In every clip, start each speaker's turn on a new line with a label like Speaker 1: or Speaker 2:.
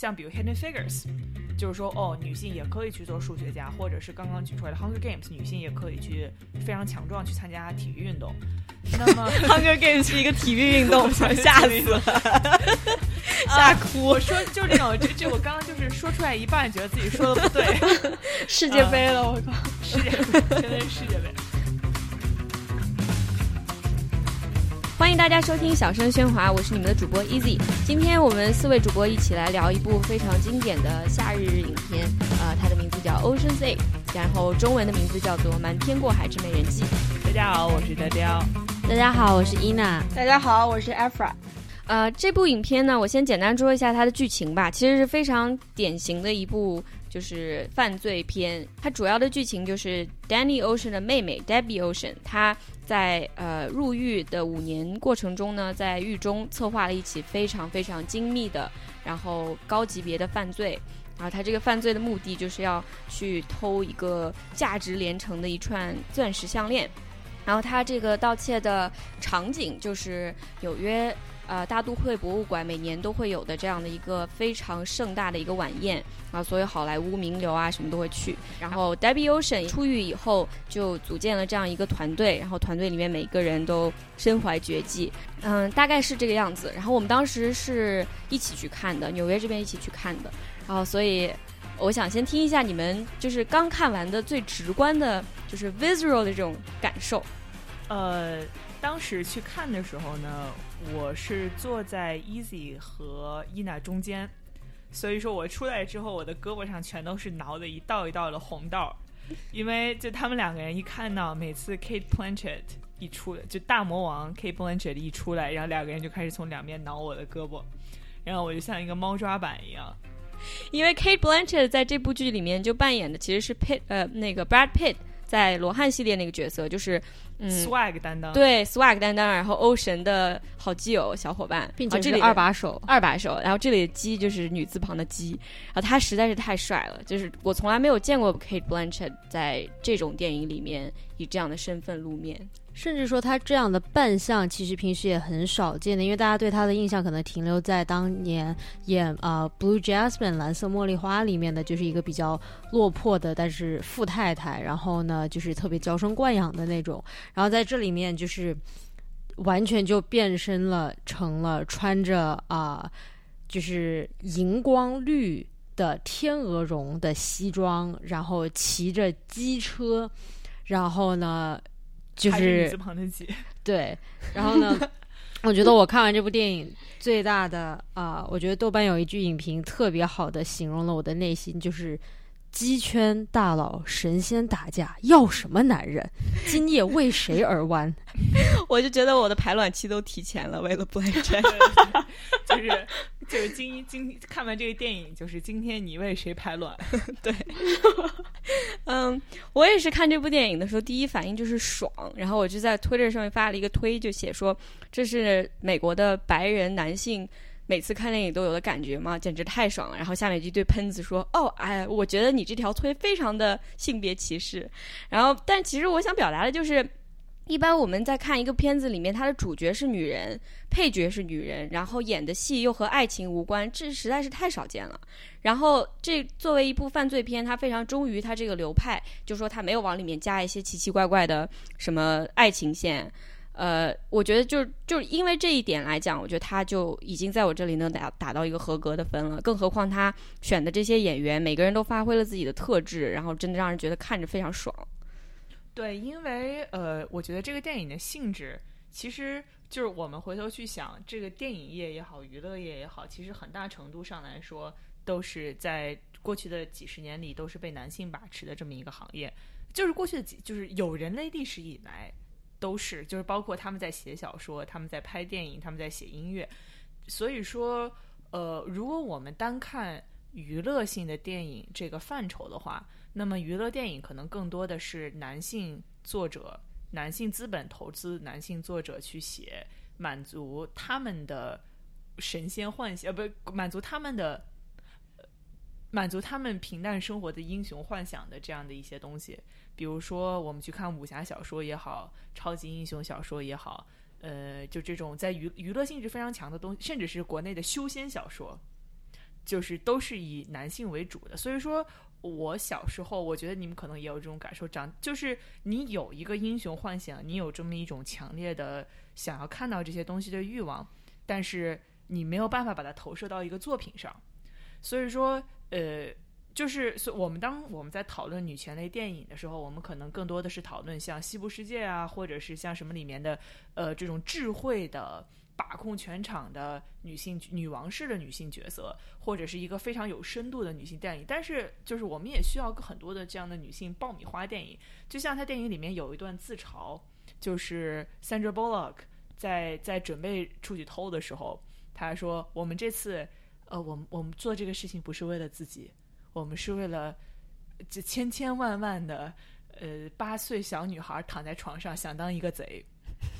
Speaker 1: 像比如 Hidden Figures，就是说哦，女性也可以去做数学家，或者是刚刚举出来的 Hunger Games，女性也可以去非常强壮去参加体育运动。那么
Speaker 2: Hunger Games 是一个体育运动，想吓死了，吓哭。
Speaker 1: 我说就这种，这这我刚刚就是说出来一半，觉得自己说的不对。
Speaker 2: 世界杯了，我靠，
Speaker 1: 世界杯，真的是世界杯。
Speaker 2: 欢迎大家收听《小声喧哗》，我是你们的主播 Easy。今天我们四位主播一起来聊一部非常经典的夏日影片，呃，它的名字叫《Ocean's Eight》，然后中文的名字叫做《瞒天过海之美人计》。
Speaker 1: 大家好，我是雕雕。
Speaker 3: 大家好，我是伊娜。
Speaker 4: 大家好，我是 Afra。
Speaker 2: 呃，这部影片呢，我先简单说一下它的剧情吧。其实是非常典型的一部就是犯罪片。它主要的剧情就是 Danny Ocean 的妹妹 Debbie Ocean，她。在呃入狱的五年过程中呢，在狱中策划了一起非常非常精密的，然后高级别的犯罪。然后，他这个犯罪的目的就是要去偷一个价值连城的一串钻石项链。然后他这个盗窃的场景就是纽约。呃，大都会博物馆每年都会有的这样的一个非常盛大的一个晚宴啊，所有好莱坞名流啊什么都会去。然后 Debbie Ocean 出狱以后就组建了这样一个团队，然后团队里面每个人都身怀绝技，嗯，大概是这个样子。然后我们当时是一起去看的，纽约这边一起去看的。然后所以我想先听一下你们就是刚看完的最直观的，就是 visual 的这种感受。
Speaker 1: 呃，当时去看的时候呢。我是坐在 Easy 和伊娜中间，所以说我出来之后，我的胳膊上全都是挠的一道一道的红道，因为就他们两个人一看到每次 Kate Blanchett 一出来，就大魔王 Kate Blanchett 一出来，然后两个人就开始从两边挠我的胳膊，然后我就像一个猫抓板一样，
Speaker 2: 因为 Kate Blanchett 在这部剧里面就扮演的其实是 Pitt 呃那个 Brad Pitt 在罗汉系列那个角色，就是嗯。
Speaker 1: swag 担当
Speaker 2: 对 swag 担当，然后欧神的好基友小伙伴，
Speaker 3: 并且这里二把手，
Speaker 2: 二把手。然后这里的鸡就是女字旁的鸡，然后他实在是太帅了，就是我从来没有见过 Kate Blanchett 在这种电影里面以这样的身份露面。
Speaker 3: 甚至说他这样的扮相，其实平时也很少见的，因为大家对他的印象可能停留在当年演啊《Blue Jasmine》蓝色茉莉花里面的，就是一个比较落魄的，但是富太太，然后呢，就是特别娇生惯养的那种。然后在这里面，就是完全就变身了，成了穿着啊，就是荧光绿的天鹅绒的西装，然后骑着机车，然后呢。就是 对，然后呢，我觉得我看完这部电影最大的啊，我觉得豆瓣有一句影评特别好的形容了我的内心，就是鸡圈大佬神仙打架要什么男人，今夜为谁而弯？
Speaker 2: 我就觉得我的排卵期都提前了，为了不挨针，
Speaker 1: 就是。就是今今看完这个电影，就是今天你为谁排卵？
Speaker 2: 对，嗯，我也是看这部电影的时候，第一反应就是爽，然后我就在 Twitter 上面发了一个推，就写说这是美国的白人男性每次看电影都有的感觉吗？简直太爽了。然后下面一堆喷子说：“哦，哎，我觉得你这条推非常的性别歧视。”然后，但其实我想表达的就是。一般我们在看一个片子里面，它的主角是女人，配角是女人，然后演的戏又和爱情无关，这实在是太少见了。然后这作为一部犯罪片，它非常忠于它这个流派，就说它没有往里面加一些奇奇怪怪的什么爱情线。呃，我觉得就就因为这一点来讲，我觉得他就已经在我这里能打打到一个合格的分了。更何况他选的这些演员，每个人都发挥了自己的特质，然后真的让人觉得看着非常爽。
Speaker 1: 对，因为呃，我觉得这个电影的性质，其实就是我们回头去想，这个电影业也好，娱乐业也好，其实很大程度上来说，都是在过去的几十年里都是被男性把持的这么一个行业。就是过去的几，就是有人类历史以来都是，就是包括他们在写小说，他们在拍电影，他们在写音乐。所以说，呃，如果我们单看娱乐性的电影这个范畴的话，那么，娱乐电影可能更多的是男性作者、男性资本投资、男性作者去写，满足他们的神仙幻想，呃，不，满足他们的，满足他们平淡生活的英雄幻想的这样的一些东西。比如说，我们去看武侠小说也好，超级英雄小说也好，呃，就这种在娱娱乐性质非常强的东西，甚至是国内的修仙小说。就是都是以男性为主的。所以说我小时候，我觉得你们可能也有这种感受，长就是你有一个英雄幻想，你有这么一种强烈的想要看到这些东西的欲望，但是你没有办法把它投射到一个作品上。所以说，呃。就是所我们当我们在讨论女权类电影的时候，我们可能更多的是讨论像《西部世界》啊，或者是像什么里面的呃这种智慧的把控全场的女性女王式的女性角色，或者是一个非常有深度的女性电影。但是就是我们也需要很多的这样的女性爆米花电影，就像她电影里面有一段自嘲，就是 Sandra Bullock 在在准备出去偷的时候，他说：“我们这次呃，我们我们做这个事情不是为了自己。”我们是为了这千千万万的呃八岁小女孩躺在床上想当一个贼，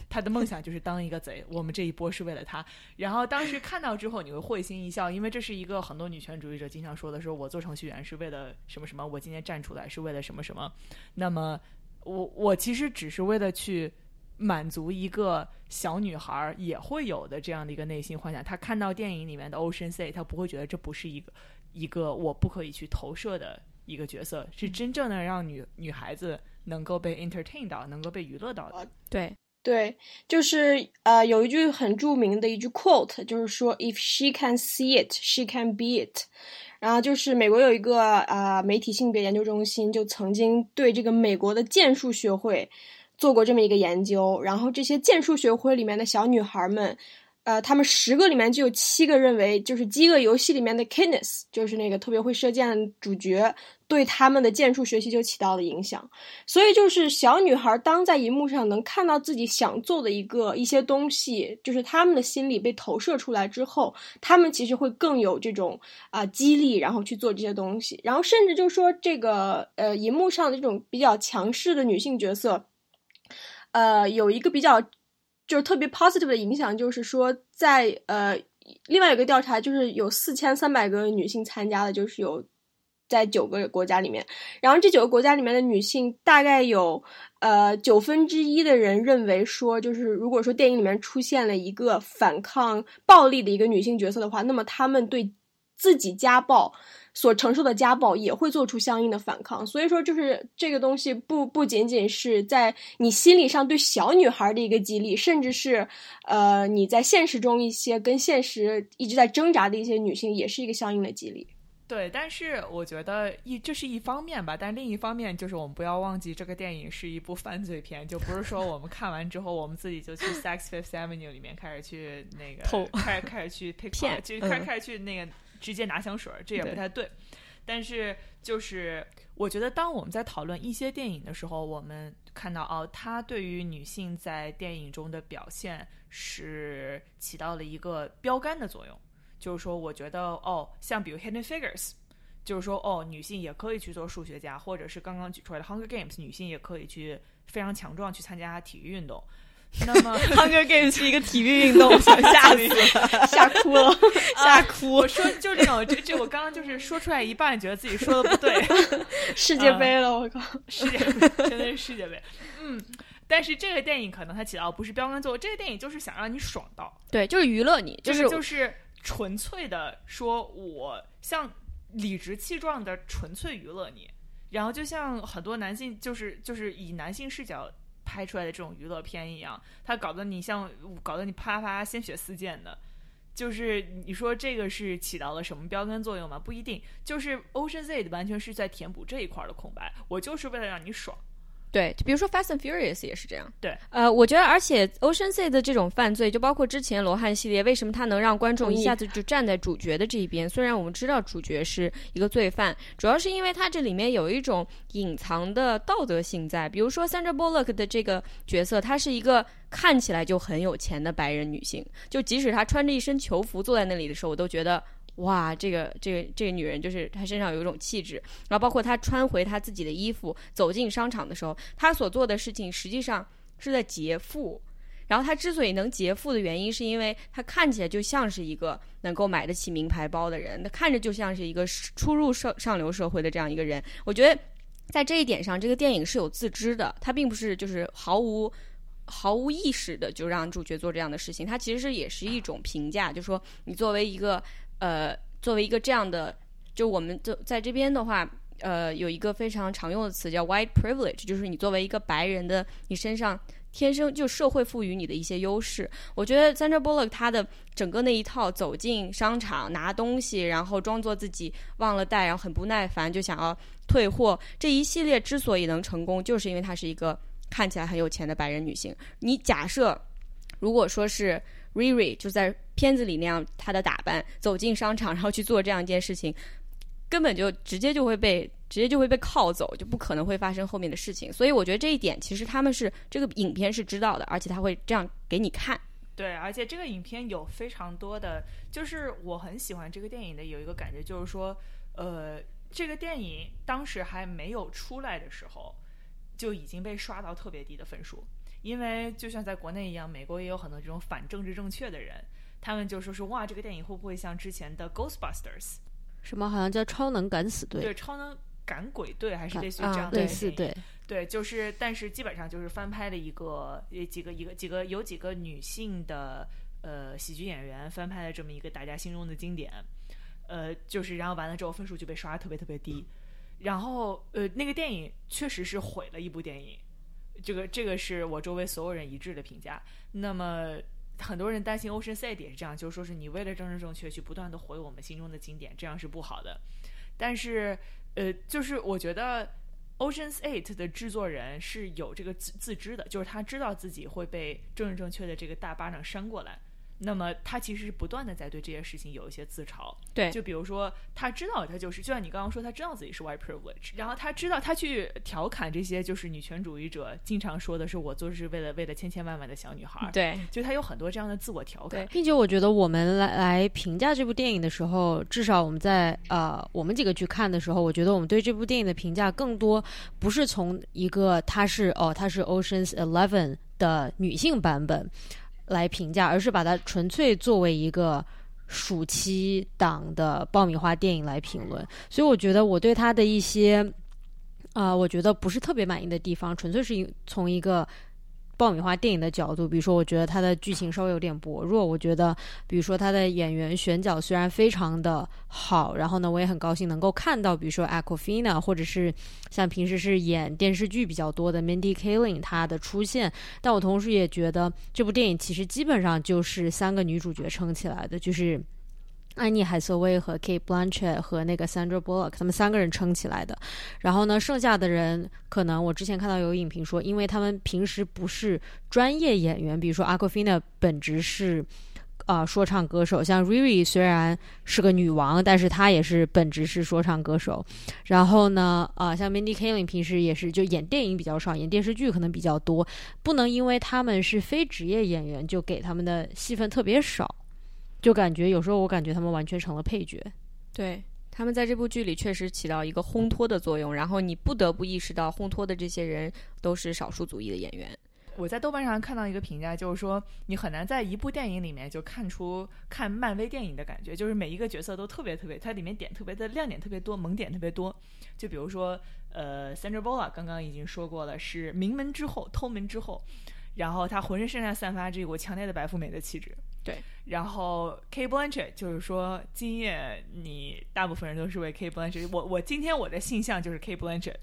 Speaker 1: 她的梦想就是当一个贼。我们这一波是为了她。然后当时看到之后，你会会心一笑，因为这是一个很多女权主义者经常说的，说我做程序员是为了什么什么，我今天站出来是为了什么什么。那么我我其实只是为了去满足一个小女孩也会有的这样的一个内心幻想。她看到电影里面的 Ocean Sea，她不会觉得这不是一个。一个我不可以去投射的一个角色，是真正的让女女孩子能够被 entertain 到，能够被娱乐到的。
Speaker 2: 对
Speaker 4: 对，就是呃，有一句很著名的一句 quote，就是说 "If she can see it, she can be it"。然后就是美国有一个啊媒体性别研究中心，就曾经对这个美国的剑术学会做过这么一个研究，然后这些剑术学会里面的小女孩们。呃，他们十个里面就有七个认为，就是《饥饿游戏》里面的 Kenneth，就是那个特别会射箭的主角，对他们的剑术学习就起到了影响。所以，就是小女孩当在荧幕上能看到自己想做的一个一些东西，就是他们的心理被投射出来之后，他们其实会更有这种啊激励，然后去做这些东西。然后，甚至就说这个呃，荧幕上的这种比较强势的女性角色，呃，有一个比较。就是特别 positive 的影响，就是说，在呃，另外有个调查，就是有四千三百个女性参加的，就是有在九个国家里面，然后这九个国家里面的女性，大概有呃九分之一的人认为说，就是如果说电影里面出现了一个反抗暴力的一个女性角色的话，那么他们对自己家暴。所承受的家暴也会做出相应的反抗，所以说就是这个东西不不仅仅是在你心理上对小女孩的一个激励，甚至是呃你在现实中一些跟现实一直在挣扎的一些女性也是一个相应的激励。
Speaker 1: 对，但是我觉得一这是一方面吧，但另一方面就是我们不要忘记这个电影是一部犯罪片，就不是说我们看完之后我们自己就去 Sex Fifth Avenue 里面开始去那个偷开开始去 骗，就开开始去那个。直接拿香水，这也不太对。但是，就是我觉得，当我们在讨论一些电影的时候，我们看到哦，它对于女性在电影中的表现是起到了一个标杆的作用。就是说，我觉得哦，像比如《Hidden Figures》，就是说哦，女性也可以去做数学家，或者是刚刚举出来的《Hunger Games》，女性也可以去非常强壮去参加体育运动。那么
Speaker 2: ，Hunger Games 是一个体育运动，吓死了，
Speaker 4: 吓哭了，
Speaker 2: 吓哭！
Speaker 1: 我说就这种，这这我刚刚就是说出来一半，觉得自己说的不对。
Speaker 4: 世界杯了，我靠！
Speaker 1: 世界杯，真的是世界杯。嗯，但是这个电影可能它起到不是标杆作用，这个电影就是想让你爽到，
Speaker 2: 对，就是娱乐你，
Speaker 1: 就是就是纯粹的说，我像理直气壮的纯粹娱乐你，然后就像很多男性，就是就是以男性视角。拍出来的这种娱乐片一样，他搞得你像搞得你啪啪鲜血四溅的，就是你说这个是起到了什么标杆作用吗？不一定，就是 Ocean Z 完全是在填补这一块的空白，我就是为了让你爽。
Speaker 2: 对，就比如说《Fast and Furious》也是这样。
Speaker 1: 对，
Speaker 2: 呃，我觉得，而且《Ocean Sea》的这种犯罪，就包括之前罗汉系列，为什么它能让观众一下子就站在主角的这一边？虽然我们知道主角是一个罪犯，主要是因为它这里面有一种隐藏的道德性在。比如说 Sandra Bullock 的这个角色，她是一个看起来就很有钱的白人女性，就即使她穿着一身囚服坐在那里的时候，我都觉得。哇，这个这个这个女人就是她身上有一种气质，然后包括她穿回她自己的衣服走进商场的时候，她所做的事情实际上是在劫富。然后她之所以能劫富的原因，是因为她看起来就像是一个能够买得起名牌包的人，她看着就像是一个初入上上流社会的这样一个人。我觉得在这一点上，这个电影是有自知的，它并不是就是毫无毫无意识的就让主角做这样的事情，它其实是也是一种评价，就说你作为一个。呃，作为一个这样的，就我们就在这边的话，呃，有一个非常常用的词叫 white privilege，就是你作为一个白人的，你身上天生就社会赋予你的一些优势。我觉得 Sandra Bullock 她的整个那一套走进商场拿东西，然后装作自己忘了带，然后很不耐烦就想要退货，这一系列之所以能成功，就是因为她是一个看起来很有钱的白人女性。你假设如果说是 Riri 就在片子里那样，她的打扮走进商场，然后去做这样一件事情，根本就直接就会被直接就会被铐走，就不可能会发生后面的事情。所以我觉得这一点其实他们是这个影片是知道的，而且他会这样给你看。
Speaker 1: 对，而且这个影片有非常多的，就是我很喜欢这个电影的有一个感觉，就是说，呃，这个电影当时还没有出来的时候，就已经被刷到特别低的分数。因为就像在国内一样，美国也有很多这种反政治正确的人，他们就说是哇，这个电影会不会像之前的 Ghostbusters，
Speaker 3: 什么好像叫超能敢死队，
Speaker 1: 对，超能赶鬼队还是类似于这样
Speaker 3: 啊
Speaker 1: 的电影
Speaker 3: 类似对，
Speaker 1: 对，就是，但是基本上就是翻拍了一个，呃，几个一个几个有几个女性的呃喜剧演员翻拍了这么一个大家心中的经典，呃，就是然后完了之后分数就被刷的特别特别低，然后呃那个电影确实是毁了一部电影，这个这个是我周围所有人一致的评价。那么很多人担心 Ocean Side 也是这样，就是说是你为了政治正确去不断的毁我们心中的经典，这样是不好的。但是呃，就是我觉得 Ocean's Eight 的制作人是有这个自自知的，就是他知道自己会被政治正确的这个大巴掌扇过来。那么他其实是不断的在对这些事情有一些自嘲，
Speaker 2: 对
Speaker 1: 就比如说他知道他就是，就像你刚刚说，他知道自己是 white privilege，然后他知道他去调侃这些就是女权主义者经常说的是我做是为了为了千千万万的小女孩，，
Speaker 2: 对
Speaker 1: 就他有很多这样的自我调侃，
Speaker 3: 并且我觉得我们来来评价这部电影的时候，至少我们在呃我们几个去看的时候，我觉得我们对这部电影的评价更多不是从一个它是哦它是 Ocean's Eleven 的女性版本来评价，而是把它纯粹作为一个暑期档的爆米花电影来评论。所以我觉得我对它的一些啊、我觉得不是特别满意的地方，纯粹是因从一个爆米花电影的角度，比如说，我觉得它的剧情稍微有点薄弱。我觉得，比如说它的演员选角虽然非常的好，然后呢，我也很高兴能够看到，比如说 Aquafina，或者是像平时是演电视剧比较多的 Mindy Kaling 她的出现。但我同时也觉得，这部电影其实基本上就是三个女主角撑起来的，就是。安妮海瑟薇和 Kate Blanchett 和那个 Sandra Bullock，他们三个人撑起来的。然后呢，剩下的人可能我之前看到有影评说，因为他们平时不是专业演员，比如说 Aquafina 本职是啊、说唱歌手，像 Riri 虽然是个女王，但是她也是本职是说唱歌手。然后呢，啊、像 Mindy Kaling 平时也是就演电影比较少，演电视剧可能比较多，不能因为他们是非职业演员就给他们的戏份特别少，就感觉有时候我感觉他们完全成了配角。
Speaker 2: 对，他们在这部剧里确实起到一个烘托的作用，然后你不得不意识到烘托的这些人都是少数族裔的演员。
Speaker 1: 我在豆瓣上看到一个评价，就是说你很难在一部电影里面就看出看漫威电影的感觉，就是每一个角色都特别特别，它里面点特别的亮点特别多，萌点特别多。就比如说，呃，Sandra Bullock 刚刚已经说过了，是名门之后，偷门之后，然后他浑身上下散发着一股强烈的白富美的气质。
Speaker 2: 对，
Speaker 1: 然后 K Blanchett 就是说，今夜你大部分人都是为 K Blanchett，我我今天我的性向就是 K Blanchett，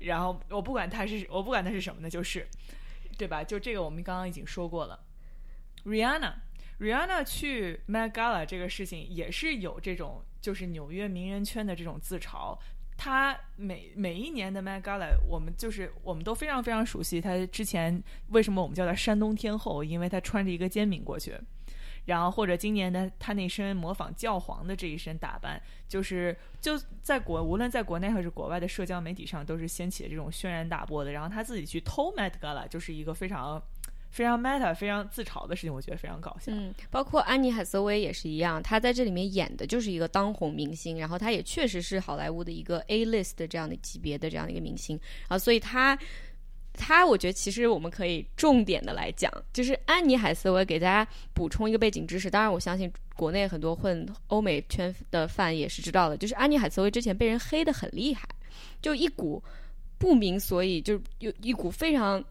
Speaker 1: 然后我不管他是我不管他是什么呢，就是。对吧？就这个我们刚刚已经说过了。Rihanna，Rihanna 去 Met Gala 这个事情也是有这种，就是纽约名人圈的这种自嘲。他每每一年的 Met Gala，我们就是我们都非常非常熟悉。他之前为什么我们叫他山东天后？因为他穿着一个煎饼过去。然后或者今年的他那身模仿教皇的这一身打扮，就是就在国无论在国内还是国外的社交媒体上，都是掀起了这种轩然大波的。然后他自己去偷 Met Gala，就是一个非常非常 meta、非常自嘲的事情，我觉得非常搞笑。
Speaker 2: 嗯，包括安妮海瑟薇也是一样，她在这里面演的就是一个当红明星，然后她也确实是好莱坞的一个 A list 的这样的级别的这样的一个明星啊，所以她。她，我觉得其实我们可以重点的来讲，就是安妮海瑟薇给大家补充一个背景知识。当然，我相信国内很多混欧美圈的饭也是知道的，就是安妮海瑟薇之前被人黑的很厉害，就一股不明所以，就有一股非常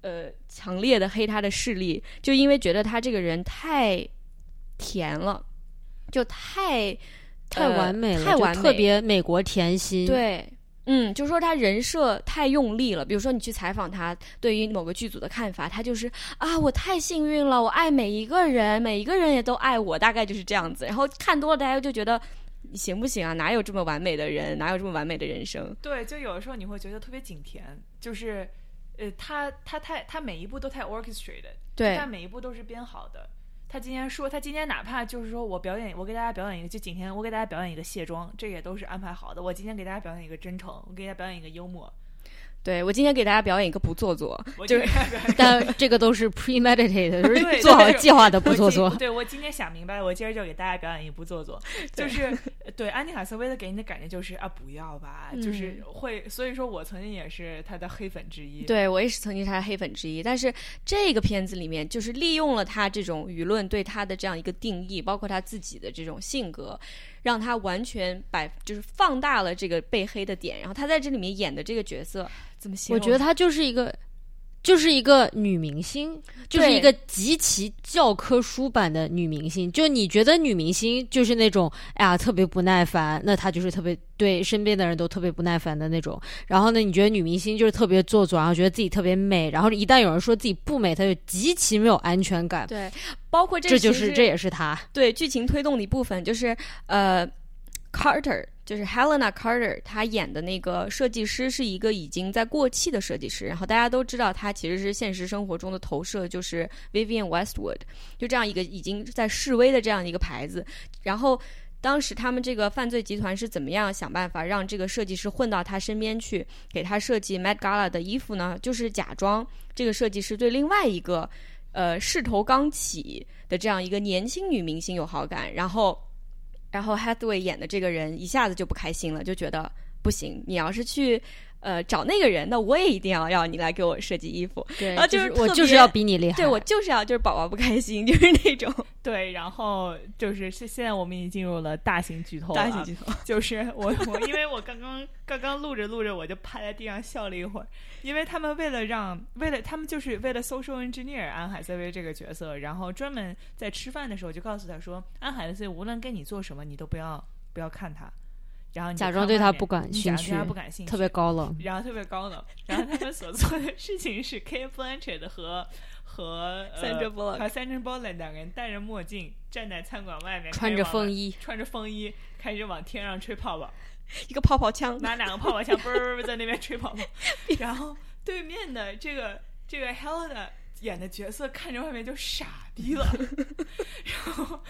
Speaker 2: 呃强烈的黑她的势力，就因为觉得她这个人太甜了，就太
Speaker 3: 太完美了，
Speaker 2: 太完美
Speaker 3: 特别美国甜心。，
Speaker 2: 对，嗯，就说他人设太用力了。比如说你去采访他对于某个剧组的看法，他就是啊，我太幸运了，我爱每一个人，每一个人也都爱我，大概就是这样子。然后看多了，大家就觉得你行不行啊？哪有这么完美的人？哪有这么完美的人生？
Speaker 1: 对，就有的时候你会觉得特别景甜，就是呃，他他太他每一步都太 orchestrated，
Speaker 2: 对
Speaker 1: 他每一步都是编好的。他今天说，他今天哪怕就是说我表演，我给大家表演一个，就今天，我给大家表演一个卸妆，这也都是安排好的。我今天给大家表演一个真诚，我给大家表演一个幽默，
Speaker 2: 对我今天给大家表演一个不做作，就是
Speaker 3: 但这个都是 premeditated，就是做好计划的不做作。
Speaker 1: 对我今天想明白了，我今儿就给大家表演一不做作，就是对安妮海瑟薇的给你的感觉就是啊，不要吧，就是会，所以说我曾经也是她的黑粉之一。
Speaker 2: 对我也是曾经是他的黑粉之一，但是这个片子里面就是利用了他这种舆论对他的这样一个定义，包括他自己的这种性格，让他完全百就是放大了这个被黑的点，然后他在这里面演的这个角色怎么形容？
Speaker 3: 我觉得他就是一个，就是一个女明星，就是一个极其教科书版的女明星。就你觉得女明星就是那种，哎呀特别不耐烦，那她就是特别对身边的人都特别不耐烦的那种。然后呢，你觉得女明星就是特别做作，然后觉得自己特别美，然后一旦有人说自己不美，她就极其没有安全感。
Speaker 2: 对，包括这
Speaker 3: 这就是这也是她。
Speaker 2: 对剧情推动的一部分，就是呃，Carter 就是 Helena Carter，她演的那个设计师是一个已经在过气的设计师，然后大家都知道她其实是现实生活中的投射，就是 Vivian Westwood，就这样一个已经在示威的这样一个牌子，然后。当时他们这个犯罪集团是怎么样想办法让这个设计师混到他身边去，给他设计 Met Gala 的衣服呢？就是假装这个设计师对另外一个呃势头刚起的这样一个年轻女明星有好感，然后然后 Hathaway 演的这个人一下子就不开心了，就觉得不行，你要是去呃找那个人，那我也一定要要你来给我设计衣服。
Speaker 3: 对
Speaker 2: 然后就是
Speaker 3: 我就是要比你厉害。
Speaker 2: 对我就是要就是宝宝不开心，就是那种
Speaker 1: 对，然后就是现现在我们已经进入了大型剧透
Speaker 2: 大型剧透。
Speaker 1: 就是我我因为我刚刚刚刚录着录着我就趴在地上笑了一会儿，因为他们为了让为了他们就是为了 social engineer 安海瑟薇这个角色，然后专门在吃饭的时候就告诉他说，安海瑟薇无论跟你做什么，你都不要不要看他，然后你
Speaker 3: 假装对他不感兴
Speaker 1: 趣假装对他
Speaker 3: 趣
Speaker 1: 不感兴趣，
Speaker 3: 特别高冷。
Speaker 1: 然后特别高冷，然后他们所做的事情是 Kate Blanchett 和和呃
Speaker 2: Sandra Bullock
Speaker 1: 和 Sandra Bullock 两个人戴着墨镜站在餐馆外面，
Speaker 3: 穿着风衣
Speaker 1: 穿着风衣开始往天上吹泡泡，
Speaker 2: 一个泡泡枪，
Speaker 1: 拿两个泡泡枪嘣儿在那边吹泡泡，然后对面的这个这个 Helena 演的角色看着外面就傻逼了，然后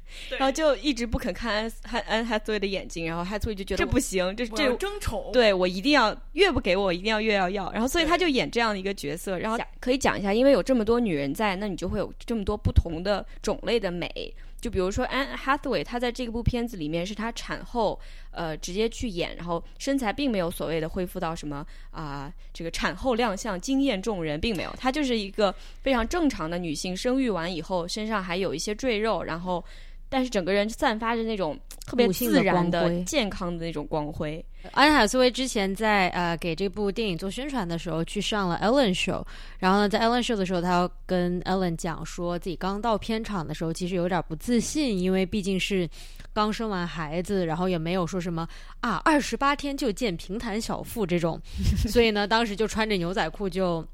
Speaker 1: 对
Speaker 2: 然后就一直不肯看安安安 Hathaway 的眼睛，然后 Hathaway 就觉得这不行，这这
Speaker 1: 争宠，
Speaker 2: 对我一定要越不给我，一定要越要要。然后所以他就演这样的一个角色，然后可以讲一下，因为有这么多女人在，那你就会有这么多不同的种类的美。就比如说 Anne Hathaway，她在这部片子里面是她产后呃直接去演，然后身材并没有所谓的恢复到什么啊、这个产后亮相惊艳众人，并没有，她就是一个非常正常的女性，生育完以后身上还有一些赘肉，然后但是整个人散发着那种 特别自然的、健康的那种光辉。
Speaker 3: 安海瑟薇之前在呃给这部电影做宣传的时候，去上了 Ellen Show，然后呢，在 Ellen Show 的时候，他要跟 Ellen 讲说自己刚到片场的时候，其实有点不自信，因为毕竟是刚生完孩子，然后也没有说什么啊二十八天就见平坦小腹这种，所以呢，当时就穿着牛仔裤就。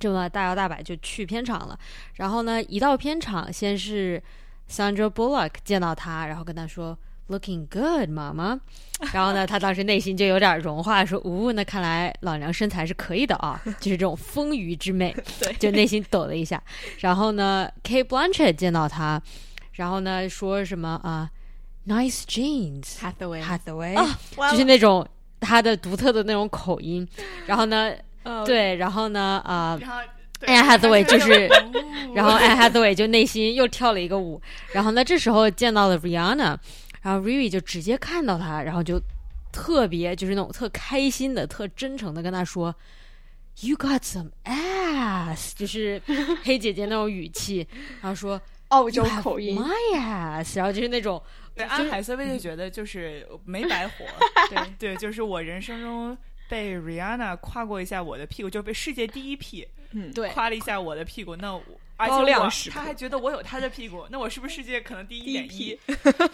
Speaker 3: 这么大摇大摆就去片场了，然后呢，一到片场，先是 Sandra Bullock 见到他，然后跟他说 “Looking good，妈妈”，然后呢，他当时内心就有点融化，说：“呜，那看来老娘身材是可以的啊，就是这种丰腴之美。”
Speaker 2: 对
Speaker 3: 就内心抖了一下。然后呢，Kate Blanchett 见到他，然后呢说什么啊、n i c e jeans
Speaker 2: Hathaway
Speaker 3: Hathaway，、
Speaker 2: 啊，
Speaker 3: 就是那种他的独特的那种口音。然后呢，
Speaker 2: 呃，
Speaker 3: 对，然后呢，啊、
Speaker 1: 然后对
Speaker 3: 哎呀，Hathaway 就是
Speaker 1: 哦。
Speaker 3: 然后 Anne Hathaway 就内心又跳了一个舞，然后呢，这时候见到了 Rihanna，然后 Riri 就直接看到他，然后就特别就是那种特开心的、特真诚的跟他说，You got some ass，就是 黑姐姐那种语气，然后说
Speaker 4: 澳洲口音
Speaker 3: ，my ass，然后就是那种
Speaker 1: 对安海瑟薇就觉得就是没白活，对对，就是我人生中被 Rihanna 夸过一下我的屁股，就被世界第一屁
Speaker 2: 嗯，
Speaker 3: 对
Speaker 1: 夸了一下我的屁股，那我而且
Speaker 2: 高亮
Speaker 1: 我
Speaker 2: 时
Speaker 1: 他还觉得我有他的屁股，那我是不是世界可能第一点一？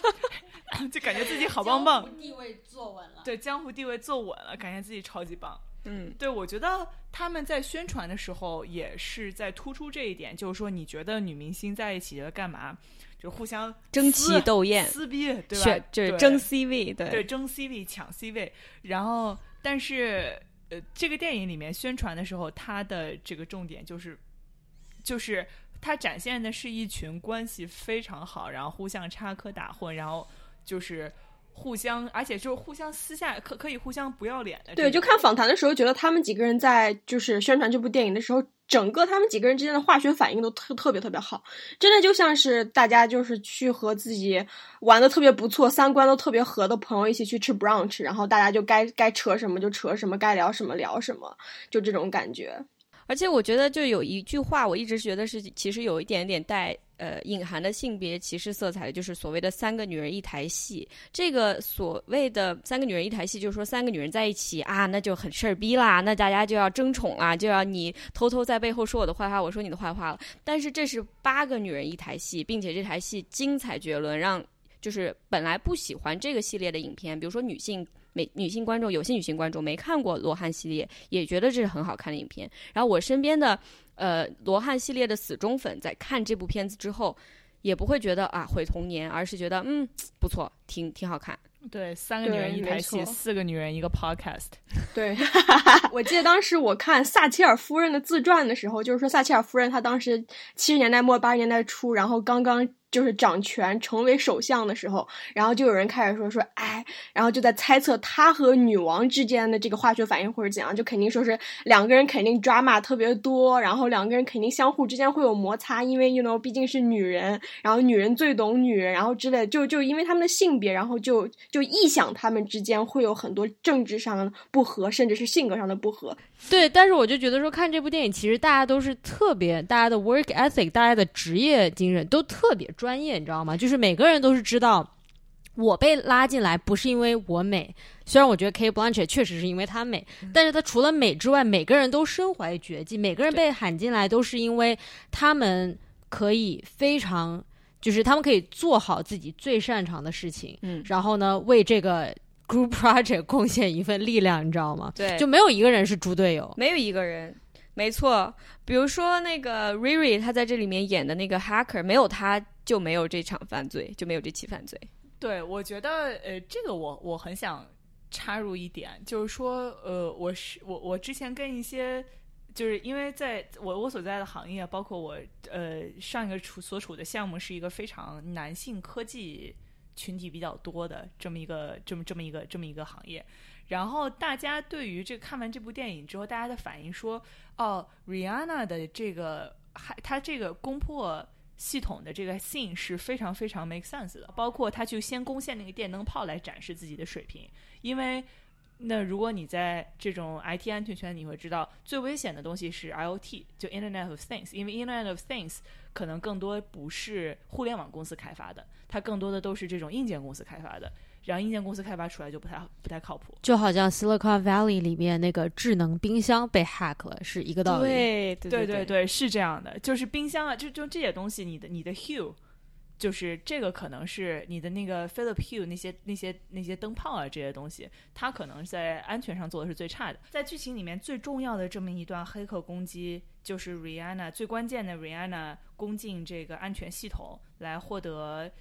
Speaker 1: 就感觉自己好棒棒，
Speaker 3: 地位坐稳了。
Speaker 1: 对江湖地位坐稳了，感觉自己超级棒。
Speaker 2: 嗯，
Speaker 1: 对，我觉得他们在宣传的时候也是在突出这一点，就是说你觉得女明星在一起要干嘛？就互相
Speaker 2: 争奇斗艳，
Speaker 1: 撕逼，对吧
Speaker 2: 选？就是争 C 位，对
Speaker 1: 对，争 C 位抢 C 位，然后但是呃，这个电影里面宣传的时候，它的这个重点就是就是它展现的是一群关系非常好，然后互相插科打诨，然后就是互相，而且就是互相私下可可以互相不要脸的，
Speaker 4: 对，就看访谈的时候，觉得他们几个人在就是宣传这部电影的时候，整个他们几个人之间的化学反应都特特别特别好，真的就像是大家就是去和自己玩的特别不错、三观都特别合的朋友一起去吃 brunch，然后大家就该该扯什么就扯什么，该聊什么聊什么，就这种感觉。
Speaker 2: 而且我觉得，就有一句话，我一直觉得是其实有一点点带呃隐含的性别歧视色彩的，就是所谓的“三个女人一台戏”。这个所谓的“三个女人一台戏”，就是说三个女人在一起啊，那就很事儿逼啦，那大家就要争宠啦，就要你偷偷在背后说我的坏话，我说你的坏话了。但是这是八个女人一台戏，并且这台戏精彩绝伦，让就是本来不喜欢这个系列的影片，比如说女性。美女性观众，有些女性观众没看过罗汉系列，也觉得这是很好看的影片。然后我身边的呃罗汉系列的死忠粉，在看这部片子之后，也不会觉得啊毁童年，而是觉得嗯不错，挺挺好看。
Speaker 1: 对三个女人一台戏，四个女人一个 podcast。
Speaker 4: 对，我记得当时我看撒切尔夫人的自传的时候，就是说撒切尔夫人她当时七十年代末八十年代初，然后刚刚就是掌权成为首相的时候，然后就有人开始说说，哎，然后就在猜测她和女王之间的这个化学反应或者怎样，就肯定说是两个人肯定 drama 特别多，然后两个人肯定相互之间会有摩擦，因为 you know 毕竟是女人，然后女人最懂女人，然后之类，就就因为他们的性别，然后就就臆想他们之间会有很多政治上的不合，甚至是性格上的不合。
Speaker 3: 对，但是我就觉得说看这部电影，其实大家都是特别，大家的 work ethic，大家的职业精神都特别专业，你知道吗？就是每个人都是知道，我被拉进来不是因为我美，虽然我觉得 Kate Blanchett 确实是因为她美，但是她除了美之外，每个人都身怀绝技，每个人被喊进来都是因为他们可以非常，就是他们可以做好自己最擅长的事情，
Speaker 2: 嗯，
Speaker 3: 然后呢，为这个 group project 贡献一份力量，你知道吗？
Speaker 2: 对，
Speaker 3: 就没有一个人是猪队友。
Speaker 2: 没有一个人。没错，比如说那个 Riri，他在这里面演的那个 hacker，没有他就没有这场犯罪，就没有这起犯罪。
Speaker 1: 对，我觉得呃，这个我我很想插入一点，就是说呃，我是我我之前跟一些。就是因为在我我所在的行业，包括我呃上一个处所处的项目是一个非常男性科技群体比较多的这么一个这么这么一个这么一个行业，然后大家对于这个看完这部电影之后，大家的反应说，哦，Rihanna 的这个还她这个攻破系统的这个 scene 是非常非常 make sense 的，包括他就先攻陷那个电灯泡来展示自己的水平，因为。那如果你在这种 IT 安全圈，你会知道最危险的东西是 IoT，就 Internet of Things，因为 Internet of Things 可能更多不是互联网公司开发的，它更多的都是这种硬件公司开发的，然后硬件公司开发出来就不太不太靠谱。
Speaker 3: 就好像 Silicon Valley 里面那个智能冰箱被 hack 了，是一个道理。
Speaker 2: 对对
Speaker 1: 对
Speaker 2: 对
Speaker 1: 对，是这样的，就是冰箱啊，就就这些东西，你的你的 Hue。就是这个可能是你的那个 Philip Hue 那些那些那些灯泡啊这些东西，它可能在安全上做的是最差的。在剧情里面最重要的这么一段黑客攻击，就是 Rihanna 最关键的 Rihanna 攻进这个安全系统来获得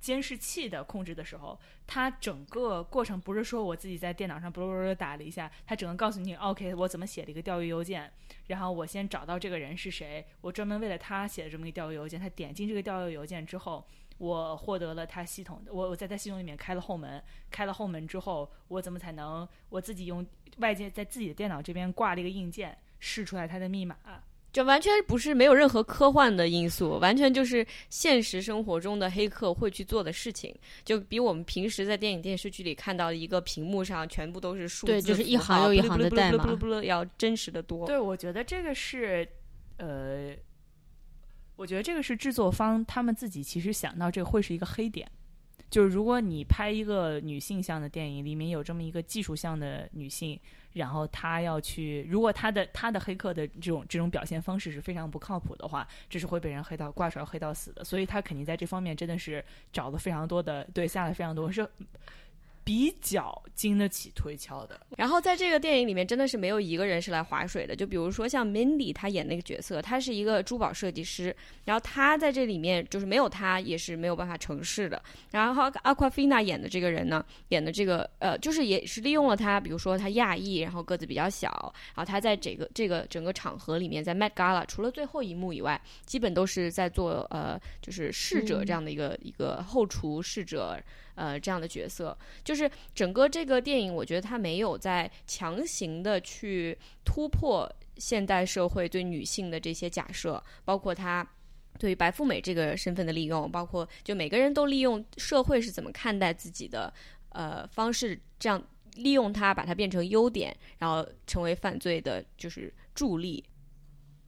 Speaker 1: 监视器的控制的时候，它整个过程不是说我自己在电脑上啵啵啵打了一下，它整个告诉你，OK，我怎么写了一个钓鱼邮件，然后我先找到这个人是谁，我专门为了他写了这么一个钓鱼邮件，他点进这个钓鱼邮件之后，我获得了他系统的，我我在他系统里面开了后门，开了后门之后，我怎么才能我自己用外界在自己的电脑这边挂了一个硬件，试出来它的密码。
Speaker 2: 就完全不是没有任何科幻的因素，完全就是现实生活中的黑客会去做的事情，就比我们平时在电影电视剧里看到的一个屏幕上全部都是数字
Speaker 3: 对就是一行又一行的代码
Speaker 2: 要真实的多。
Speaker 1: 对，我觉得这个是，呃，我觉得这个是制作方他们自己其实想到这个会是一个黑点，就是如果你拍一个女性向的电影，里面有这么一个技术向的女性，然后她要去，如果她的她的黑客的这种这种表现方式是非常不靠谱的话，这是会被人黑到挂出来黑到死的。所以她肯定在这方面真的是找了非常多的，对，下了非常多是。比较经得起推敲的。
Speaker 2: 然后在这个电影里面，真的是没有一个人是来划水的。就比如说像 Mindy，她演那个角色，她是一个珠宝设计师，然后她在这里面就是没有她也是没有办法成事的。然后 Aquafina 演的这个人呢，演的这个呃，就是也是利用了她，比如说她亚裔，然后个子比较小，然后她在这个这个整个场合里面，在 Met Gala 除了最后一幕以外，基本都是在做呃，就是侍者这样的一个一个后厨侍者。呃，这样的角色，就是整个这个电影，我觉得它没有在强行的去突破现代社会对女性的这些假设，包括他对于白富美这个身份的利用，包括就每个人都利用社会是怎么看待自己的呃方式，这样利用它把它变成优点，然后成为犯罪的就是助力。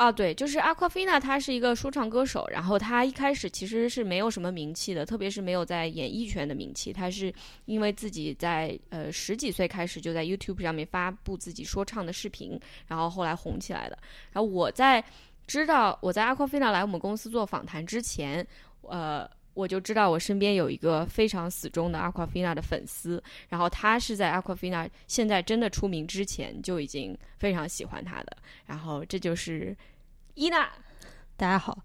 Speaker 2: 啊，对，就是 Aquafina，她是一个说唱歌手，然后她一开始其实是没有什么名气的，特别是没有在演艺圈的名气。她是因为自己在呃十几岁开始就在 YouTube 上面发布自己说唱的视频，然后后来红起来的。然后我在知道我在 Aquafina 来我们公司做访谈之前，呃。我就知道我身边有一个非常死忠的 Aquafina 的粉丝，然后他是在 Aquafina 现在真的出名之前就已经非常喜欢他的，然后这就是伊娜。
Speaker 3: 大家好，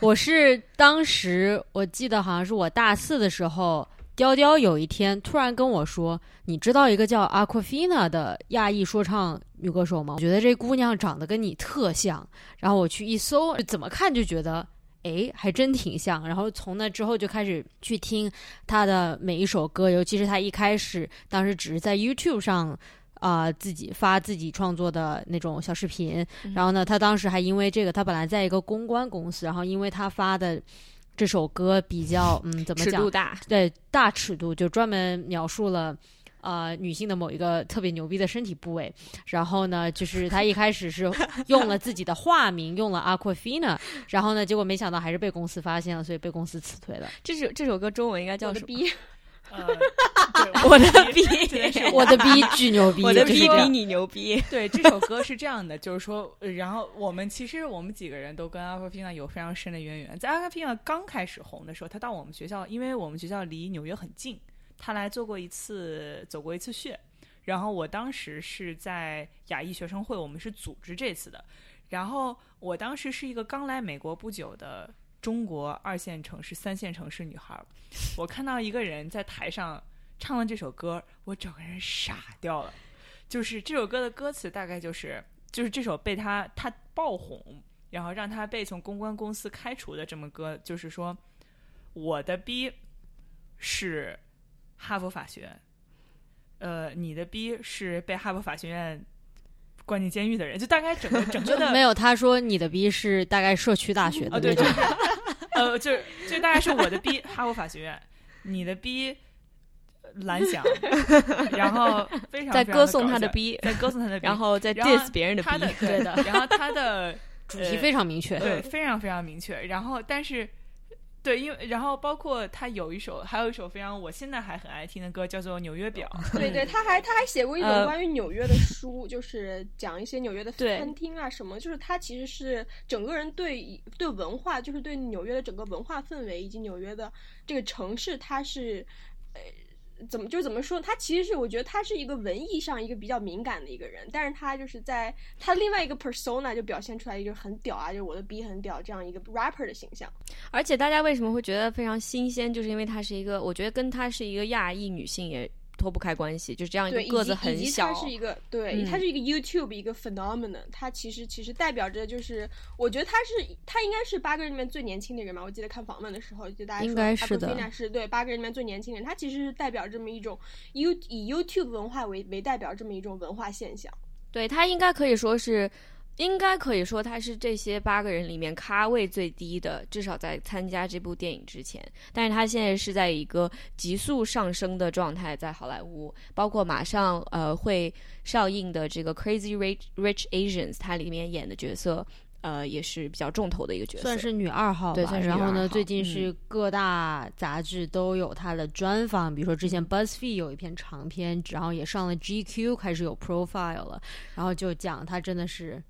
Speaker 3: 我是当时我记得好像是我大四的时候，雕雕有一天突然跟我说：“你知道一个叫 Aquafina 的亚裔说唱女歌手吗？我觉得这姑娘长得跟你特像。”然后我去一搜，怎么看就觉得。哎，还真挺像。然后从那之后就开始去听他的每一首歌，尤其是他一开始当时只是在 YouTube 上啊自己发自己创作的那种小视频。然后呢，他当时还因为这个，他本来在一个公关公司，然后因为他发的这首歌比较嗯怎么讲，
Speaker 2: 尺度大，
Speaker 3: 对大尺度，就专门描述了。呃，女性的某一个特别牛逼的身体部位，然后呢，就是他一开始是用了自己的化名，用了 Aquafina，然后呢，结果没想到还是被公司发现了，所以被公司辞退了。
Speaker 2: 这首这首歌中文应该叫什么？
Speaker 1: 呃，
Speaker 2: 我的逼，
Speaker 3: 我的逼巨牛逼，
Speaker 2: 我的逼比你牛逼。
Speaker 1: 对，这首歌是这样的，就是说，然后我们其实我们几个人都跟 Aquafina 有非常深的渊源。在 Aquafina 刚开始红的时候，他到我们学校，因为我们学校离纽约很近。他来做过一次，走过一次穴，然后我当时是在亚裔学生会，我们是组织这次的。然后我当时是一个刚来美国不久的中国二线城市、三线城市女孩，我看到一个人在台上唱了这首歌，我整个人傻掉了。就是这首歌的歌词大概就是，就是这首被他他爆红，然后让他被从公关公司开除的这么歌，就是说我的逼是。哈佛法学院，呃，你的逼是被哈佛法学院关进监狱的人，就大概整个 整个的
Speaker 3: 没有。他说你的逼是大概社区大学的
Speaker 1: 对，就是呃，就就大概是我的逼哈佛法学院，你的逼蓝翔，然后非常
Speaker 2: 在歌颂他
Speaker 1: 的
Speaker 2: 逼，
Speaker 1: 在歌颂他的，
Speaker 2: 然后在 diss 别人的逼，
Speaker 1: 对的。然后他的
Speaker 3: 主题非常明确，
Speaker 1: 对，非常非常明确。然后但是。对，因为然后包括他有一首，还有一首非常我现在还很爱听的歌，叫做《纽约表》。
Speaker 4: 对对，他还他还写过一本关于纽约的书，就是讲一些纽约的餐厅啊什么。就是他其实是整个人对对文化，就是对纽约的整个文化氛围以及纽约的这个城市，他是呃。怎么就怎么说？他其实是我觉得他是一个文艺上一个比较敏感的一个人，但是他就是在他另外一个 persona 就表现出来一个很屌啊，就是我的逼很屌这样一个 rapper 的形象。
Speaker 2: 而且大家为什么会觉得非常新鲜？就是因为他是一个，我觉得跟他是一个亚裔女性也。脱不开关系，就这样一个个子很小。
Speaker 4: 他是一个对，他是一个 YouTube 一个 phenomenon。他其实其实代表着就是，我觉得他是他应该是八个人里面最年轻的人嘛。我记得看访问的时候，就大家说，
Speaker 3: 应该是的，
Speaker 4: 是对八个人里面最年轻人。他其实是代表这么一种 You 以 YouTube 文化为为代表这么一种文化现象。
Speaker 2: 对他应该可以说是。应该可以说他是这些八个人里面咖位最低的，至少在参加这部电影之前。但是他现在是在一个急速上升的状态，在好莱坞，包括马上呃会上映的这个《Crazy Rich Rich Asians》，他里面演的角色呃，也是比较重头的一个角色，
Speaker 3: 算是女二号吧。
Speaker 2: 对算是
Speaker 3: 然后呢，最近
Speaker 2: 嗯
Speaker 3: 是各大杂志都有她的专访，比如说之前 BuzzFeed 有一篇长篇，然后也上了 GQ，开始有 profile 了，然后就讲她真的是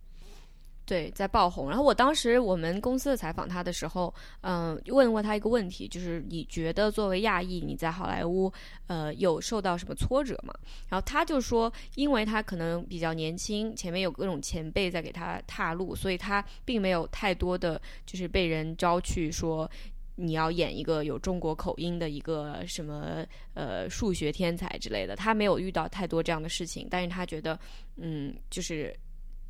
Speaker 2: 对，在爆红。然后我当时我们公司的采访他的时候，嗯、问过他一个问题，就是你觉得作为亚裔，你在好莱坞，呃，有受到什么挫折吗？然后他就说，因为他可能比较年轻，前面有各种前辈在给他踏路，所以他并没有太多的就是被人招去说。你要演一个有中国口音的一个什么呃数学天才之类的，他没有遇到太多这样的事情，但是他觉得，嗯，就是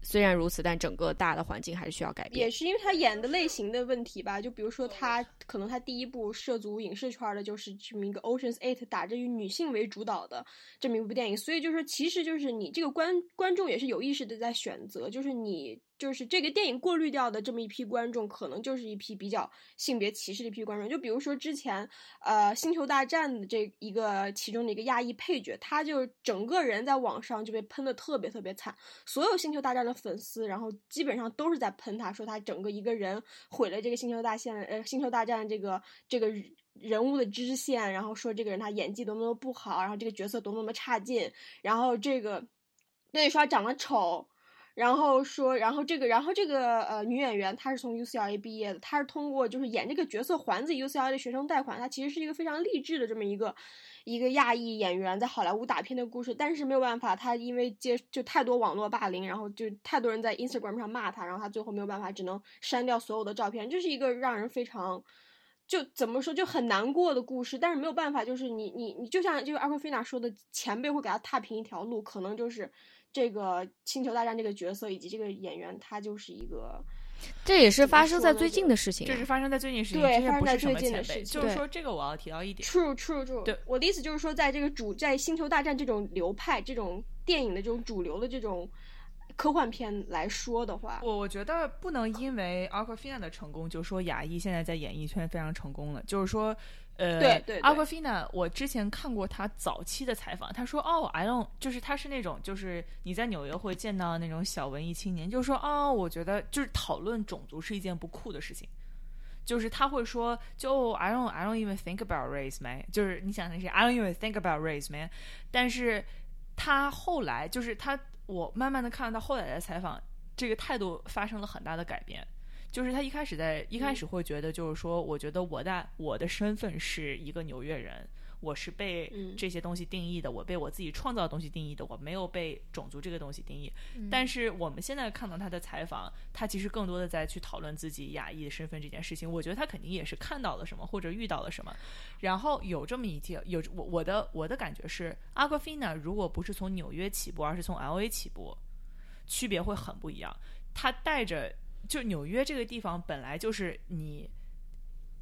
Speaker 2: 虽然如此，但整个大的环境还是需要改变
Speaker 4: 也。是因为他演的类型的问题吧，就比如说他可能他第一部涉足影视圈的就是这么一个 Ocean's Eight，打着以女性为主导的这么一部电影，所以就是说其实就是你这个观观众也是有意识的在选择，就是你就是这个电影过滤掉的这么一批观众，可能就是一批比较性别歧视的一批观众，就比如说之前呃《星球大战》的这一个其中的一个亚裔配角，他就整个人在网上就被喷的特别特别惨，所有星球大战的粉丝，然后基本上都是在喷他，说他整个一个人毁了这个星球大线，呃，星球大战这个这个人物的支线，然后说这个人他演技多么多么不好，然后这个角色多么多么差劲，然后这个对说他长得丑。然后说，然后这个，然后这个呃女演员她是从 UCLA 毕业的，她是通过就是演这个角色还自己 UCLA 的学生贷款，她其实是一个非常励志的这么一个一个亚裔演员在好莱坞打拼的故事，但是没有办法，她因为接就太多网络霸凌，然后就太多人在 Instagram 上骂她，然后她最后没有办法，只能删掉所有的照片，这是一个让人非常。就怎么说就很难过的故事，但是没有办法，就是你你你就像这个阿奎菲娜说的，前辈会给他踏平一条路，可能就是这个星球大战这个角色以及这个演员，他就是一个
Speaker 2: 这也是发生在最近的事情、啊。
Speaker 1: 这是发生在最近事情，
Speaker 4: 对发生在最？近的事情
Speaker 1: 就是说这个我要提到一点
Speaker 4: ，true true true。
Speaker 1: 对
Speaker 4: 我的意思就是说，在这个主在星球大战这种流派、这种电影的这种主流的这种科幻片来说的话，
Speaker 1: 我我觉得不能因为 Aquafina 的成功就说亚裔现在在演艺圈非常成功了。就是说，呃，
Speaker 4: 对对对
Speaker 1: Aquafina，我之前看过他早期的采访，他说：“哦，I don't，就是他是那种，就是你在纽约会见到那种小文艺青年，就是说，哦，我觉得就是讨论种族是一件不酷的事情。”就是他会说，就 I don't I don't even think about race, man。就是你想那些 I don't even think about race, man。但是他后来就是他，我慢慢的看到他后来的采访，这个态度发生了很大的改变。就是他一开始在一开始会觉得，就是说，我觉得我的我的身份是一个纽约人，我是被
Speaker 4: 嗯
Speaker 1: 这些东西定义的，我被我自己创造的东西定义的，我没有被种族这个东西定义。但是我们现在看到他的采访，他其实更多的在去讨论自己亚裔的身份这件事情。我觉得他肯定也是看到了什么，或者遇到了什么，然后有这么一件有我我的我的感觉是，阿格菲娜如果不是从纽约起步，而是从 L A 起步，区别会很不一样。他带着就纽约这个地方本来就是你，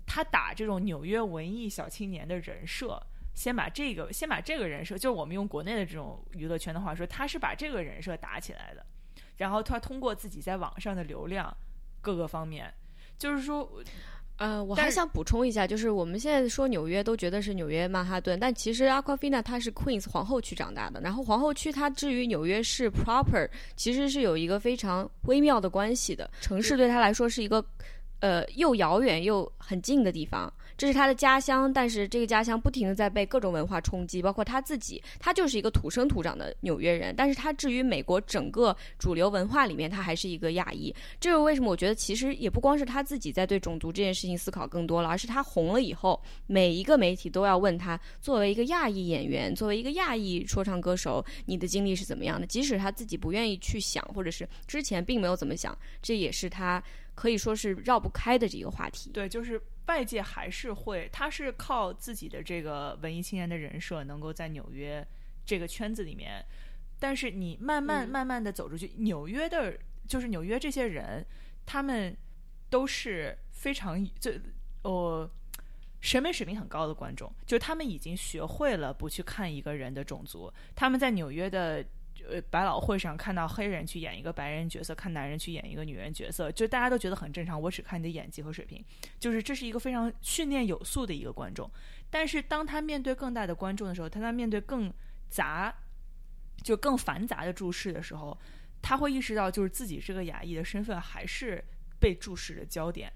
Speaker 1: 他打这种纽约文艺小青年的人设。先把这个，先把这个人设，就是我们用国内的这种娱乐圈的话说，他是把这个人设打起来的，然后他通过自己在网上的流量各个方面，就是说，
Speaker 2: 呃，我还想补充一下，就是我们现在说纽约都觉得是纽约曼哈顿，但其实 Aquafina 她是 Queens 皇后区长大的，然后皇后区它至于纽约市 proper 其实是有一个非常微妙的关系的，城市对她来说是一个呃又遥远又很近的地方。这是他的家乡，但是这个家乡不停的在被各种文化冲击，包括他自己，他就是一个土生土长的纽约人，但是他至于美国整个主流文化里面，他还是一个亚裔。这是为什么？我觉得其实也不光是他自己在对种族这件事情思考更多了，而是他红了以后，每一个媒体都要问他，作为一个亚裔演员，作为一个亚裔说唱歌手，你的经历是怎么样的？即使他自己不愿意去想，或者是之前并没有怎么想，这也是他可以说是绕不开的这个话题。
Speaker 1: 对，就是外界还是会，他是靠自己的这个文艺青年的人设，能够在纽约这个圈子里面。但是你慢慢
Speaker 4: 嗯
Speaker 1: 慢慢的走出去，纽约的，就是纽约这些人，他们都是非常就呃审美水平很高的观众，就他们已经学会了不去看一个人的种族，他们在纽约的。呃，百老汇上看到黑人去演一个白人角色，看男人去演一个女人角色，就大家都觉得很正常。我只看你的演技和水平，就是这是一个非常训练有素的一个观众。但是当他面对更大的观众的时候，当他面对更杂、就更繁杂的注释的时候，他会意识到，就是自己这个亚裔的身份还是被注视的焦点。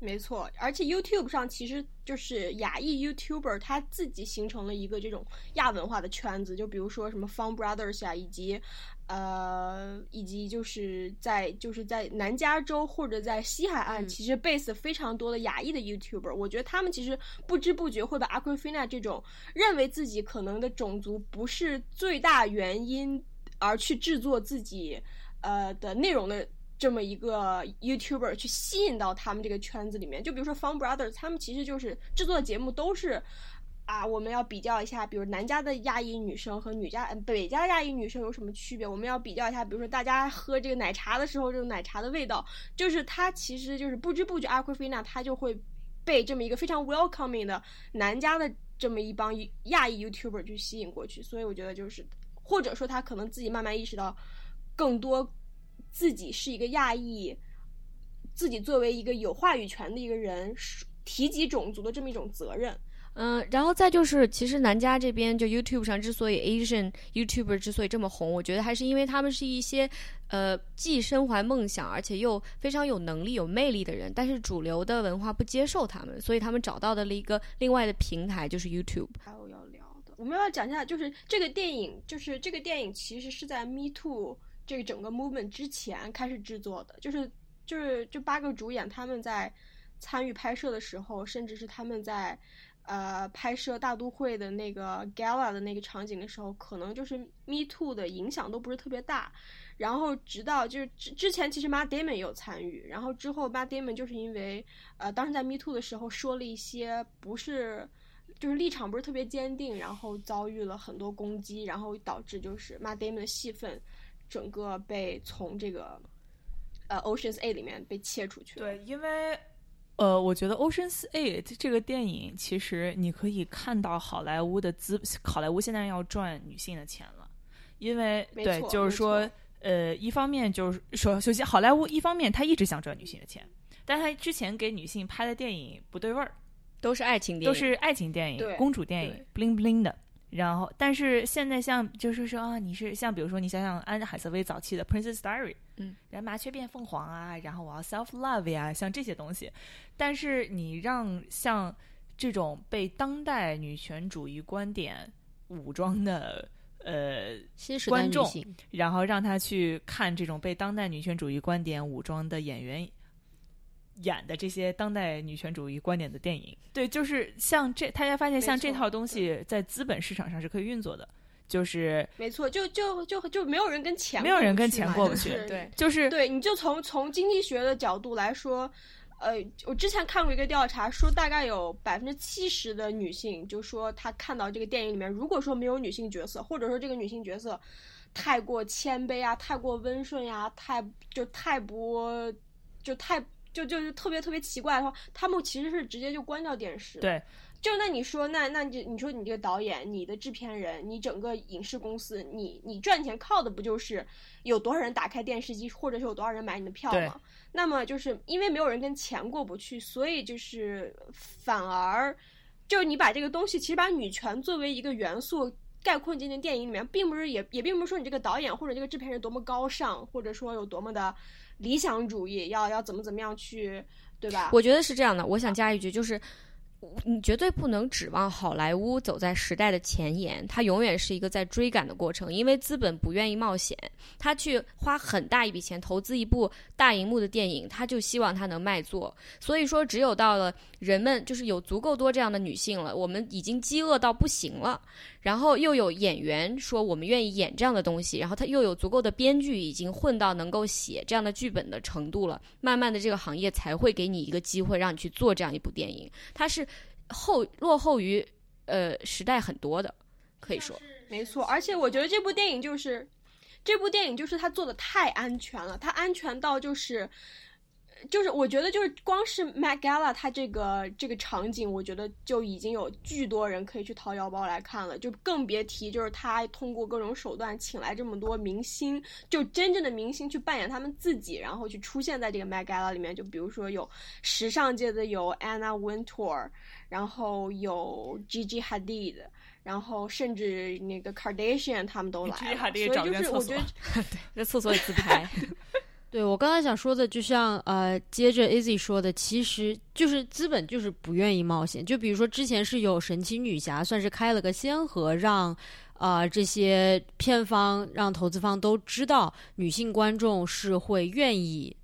Speaker 4: 没错，而且 YouTube 上其实就是亚裔 YouTuber 他自己形成了一个这种亚文化的圈子，就比如说什么 Fun Brothers 啊，以及呃，以及就是在就是在南加州或者在西海岸，其实 base 非常多的亚裔的 YouTuber，我觉得他们其实不知不觉会把 Aquafina 这种认为自己可能的种族不是最大原因而去制作自己呃的内容的。这么一个 YouTuber 去吸引到他们这个圈子里面，就比如说 Fun Brothers，他们其实就是制作的节目都是啊，我们要比较一下，比如南家的亚裔女生和女家北家亚裔女生有什么区别，我们要比较一下，比如说大家喝这个奶茶的时候，这种奶茶的味道，就是他其实就是不知不觉 Aquafina 他就会被这么一个非常 welcoming 的南家的这么一帮亚裔 YouTuber 去吸引过去，所以我觉得就是或者说他可能自己慢慢意识到更多。自己是一个亚裔，自己作为一个有话语权的一个人，提及种族的这么一种责任。
Speaker 2: 嗯，然后再就是，其实南加这边就 YouTube 上之所以 Asian YouTuber 之所以这么红，我觉得还是因为他们是一些呃既身怀梦想，而且又非常有能力、有魅力的人，但是主流的文化不接受他们，所以他们找到的了一个另外的平台，就是 YouTube。
Speaker 4: 还有要聊的，我们要讲一下，就是这个电影，就是这个电影其实是在 Me Too。这个整个 movement 之前开始制作的，就是就是这八个主演他们在参与拍摄的时候，甚至是他们在呃拍摄大都会的那个 gala 的那个场景的时候，可能就是 Me Too 的影响都不是特别大。然后直到就是之之前，其实 m a d a m o n 有参与，然后之后 m a d a m o n 就是因为呃当时在 Me Too 的时候说了一些不是就是立场不是特别坚定，然后遭遇了很多攻击，然后导致就是 m a d a m o n 的戏份。整个被从这个呃《Ocean's Eight》里面被切出去
Speaker 1: 了。对，因为呃，我觉得《Ocean's Eight》这个电影，其实你可以看到好莱坞的资，好莱坞现在要赚女性的钱了。因为对，就是说，呃，一方面就是说，首先好莱坞一方面他一直想赚女性的钱，但他之前给女性拍的电影不对味儿，
Speaker 2: 都是爱情电影，
Speaker 1: 都是爱情电影、公主电影，bling bling 的。然后，但是现在像就是说啊，你是像比如说你想想安海瑟薇早期的《Princess Diary》，
Speaker 2: 嗯，
Speaker 1: 然后麻雀变凤凰啊，然后我要 self love 呀，像这些东西。但是你让像这种被当代女权主义观点武装的呃观众，然后让他去看这种被当代女权主义观点武装的演员。演的这些当代女权主义观点的电影，对，就是像这，大家发现像这套东西在资本市场上是可以运作的，就是
Speaker 4: 没错，就就就就没有人跟钱，
Speaker 1: 没有人跟钱过不
Speaker 4: 去，
Speaker 1: 对，就是
Speaker 4: 对，你就从从经济学的角度来说，呃，我之前看过一个调查，说大概有百分之七十的女性就说她看到这个电影里面，如果说没有女性角色，或者说这个女性角色太过谦卑啊，太过温顺呀，太就太不就太。就就是特别特别奇怪的话，他们其实是直接就关掉电视。
Speaker 1: 对，
Speaker 4: 就那你说，那那就你说你这个导演、你的制片人、你整个影视公司，你你赚钱靠的不就是有多少人打开电视机，或者是有多少人买你的票吗？那么就是因为没有人跟钱过不去，所以就是反而就是你把这个东西，其实把女权作为一个元素概括进电影里面，并不是也也并不是说你这个导演或者这个制片人多么高尚，或者说有多么的。理想主义要要怎么怎么样去，对吧？
Speaker 2: 我觉得是这样的。我想加一句，就是。你绝对不能指望好莱坞走在时代的前沿，它永远是一个在追赶的过程，因为资本不愿意冒险，他去花很大一笔钱投资一部大荧幕的电影，他就希望它能卖座。所以说，只有到了人们就是有足够多这样的女性了，我们已经饥饿到不行了，然后又有演员说我们愿意演这样的东西，然后他又有足够的编剧已经混到能够写这样的剧本的程度了，慢慢的这个行业才会给你一个机会，让你去做这样一部电影。它是。后落后于呃时代很多的，可以说
Speaker 4: 没错。而且我觉得这部电影就是这部电影就是它做的太安全了，它安全到就是。就是我觉得，就是光是 Met Gala 它这个这个场景，我觉得就已经有巨多人可以去掏腰包来看了，就更别提就是他通过各种手段请来这么多明星，就真正的明星去扮演他们自己，然后去出现在这个 Met Gala 里面。就比如说有时尚界的有 Anna Wintour，然后有 Gigi Hadid。然后甚至那个 Kardashian 他们都来了，所以
Speaker 1: 找
Speaker 4: 就是我觉
Speaker 1: 个厕所
Speaker 4: 得
Speaker 2: 在厕所里自拍。
Speaker 3: 对我刚才想说的，就像呃，接着 Izzy 说的，其实就是资本就是不愿意冒险。就比如说之前是有神奇女侠，算是开了个先河，让啊、呃这些片方、让投资方都知道，女性观众是会愿意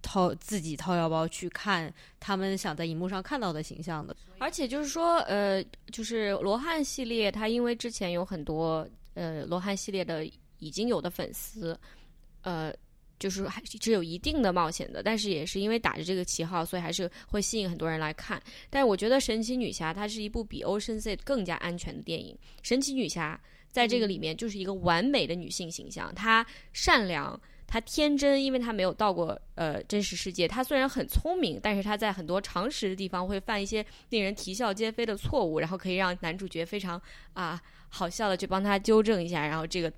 Speaker 3: 掏自己掏腰包去看他们想在荧幕上看到的形象的。
Speaker 2: 而且就是说，呃，就是罗汉系列，它因为之前有很多呃罗汉系列的已经有的粉丝，呃，就是还是有一定的冒险的，但是也是因为打着这个旗号，所以还是会吸引很多人来看。但是我觉得《神奇女侠》它是一部比《Ocean's Eight》更加安全的电影，《神奇女侠》在这个里面就是一个完美的女性形象，她善良。她天真，因为她没有到过呃真实世界。她虽然很聪明，但是她在很多常识的地方会犯一些令人啼笑皆非的错误，然后可以让男主角非常啊好笑的去帮她纠正一下，然后这个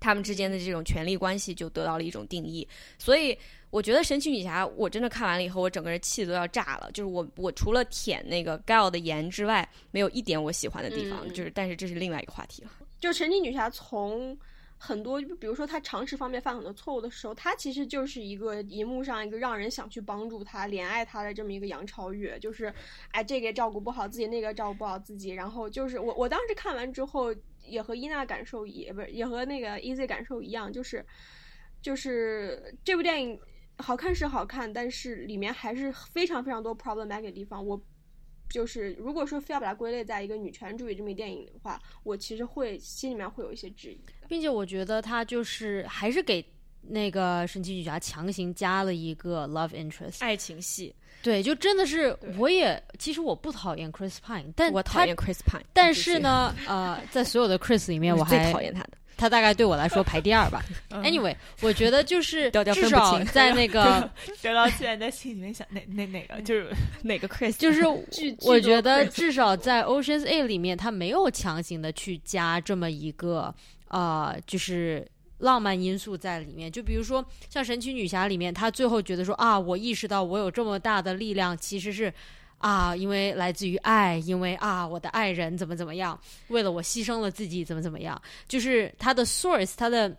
Speaker 2: 他们之间的这种权力关系就得到了一种定义。所以我觉得神奇女侠，我真的看完了以后，我整个人气都要炸了。就是我我除了舔那个 Gal 的颜之外，没有一点我喜欢的地方。
Speaker 4: 嗯
Speaker 2: 就是但是这是另外一个话题了。
Speaker 4: 就神奇女侠从很多，比如说她常识方面犯很多错误的时候，她其实就是一个荧幕上一个让人想去帮助她、怜爱她的这么一个杨超越，就是哎这个也照顾不好自己，那个照顾不好自己，然后就是我我当时看完之后也和伊娜感受也不是也和那个 Easy 感受一样，就是就是这部电影好看是好看，但是里面还是非常非常多 problematic 地方，我。就是如果说非要把它归类在一个女权主义这么一电影的话，我其实会心里面会有一些质疑。
Speaker 3: 并且我觉得它就是还是给那个神奇女侠强行加了一个 love interest。
Speaker 2: 爱情戏，
Speaker 3: 对，就真的是，我也其实我不讨厌 Chris Pine，但
Speaker 2: 我讨厌 Chris Pine，
Speaker 3: 但是呢，呃，在所有的 Chris 里面，
Speaker 2: 我是最讨厌他的。
Speaker 3: 他大概对我来说排第二吧。
Speaker 1: 嗯
Speaker 3: Anyway，我觉得就是 至少在那个，
Speaker 1: 聊到现在在心里面想哪哪哪个就是
Speaker 2: 哪个 Chris
Speaker 3: 就是我觉得至少在 Ocean's A 里面，他没有强行的去加这么一个呃，就是。浪漫因素在里面，就比如说像神奇女侠里面，她最后觉得说啊，我意识到我有这么大的力量，其实是啊，因为来自于爱，因为啊，我的爱人怎么怎么样，为了我牺牲了自己，怎么怎么样，就是它的 source，它的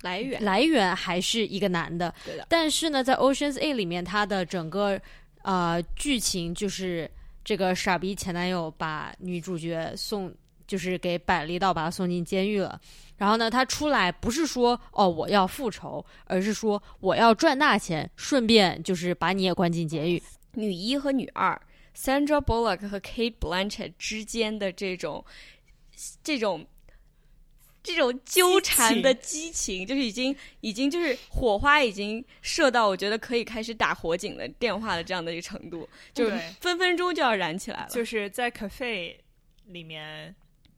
Speaker 2: 来源，
Speaker 3: 来源还是一个男的，
Speaker 2: 对的，
Speaker 3: 但是呢，在 Ocean's A 里面，它的整个呃剧情就是这个傻逼前男友把女主角送，就是给摆了一道，把他送进监狱了。然后呢，他出来不是说哦我要复仇，而是说我要赚大钱，顺便就是把你也关进监狱。
Speaker 2: 女一和女二，Sandra Bullock 和 Kate Blanchett 之间的这种这种这种纠缠的激情，就是已经已经就是火花已经射到我觉得可以开始打火警的电话的这样的一个程度，就分分钟就要燃起来了。
Speaker 1: 就是在 cafe 里面，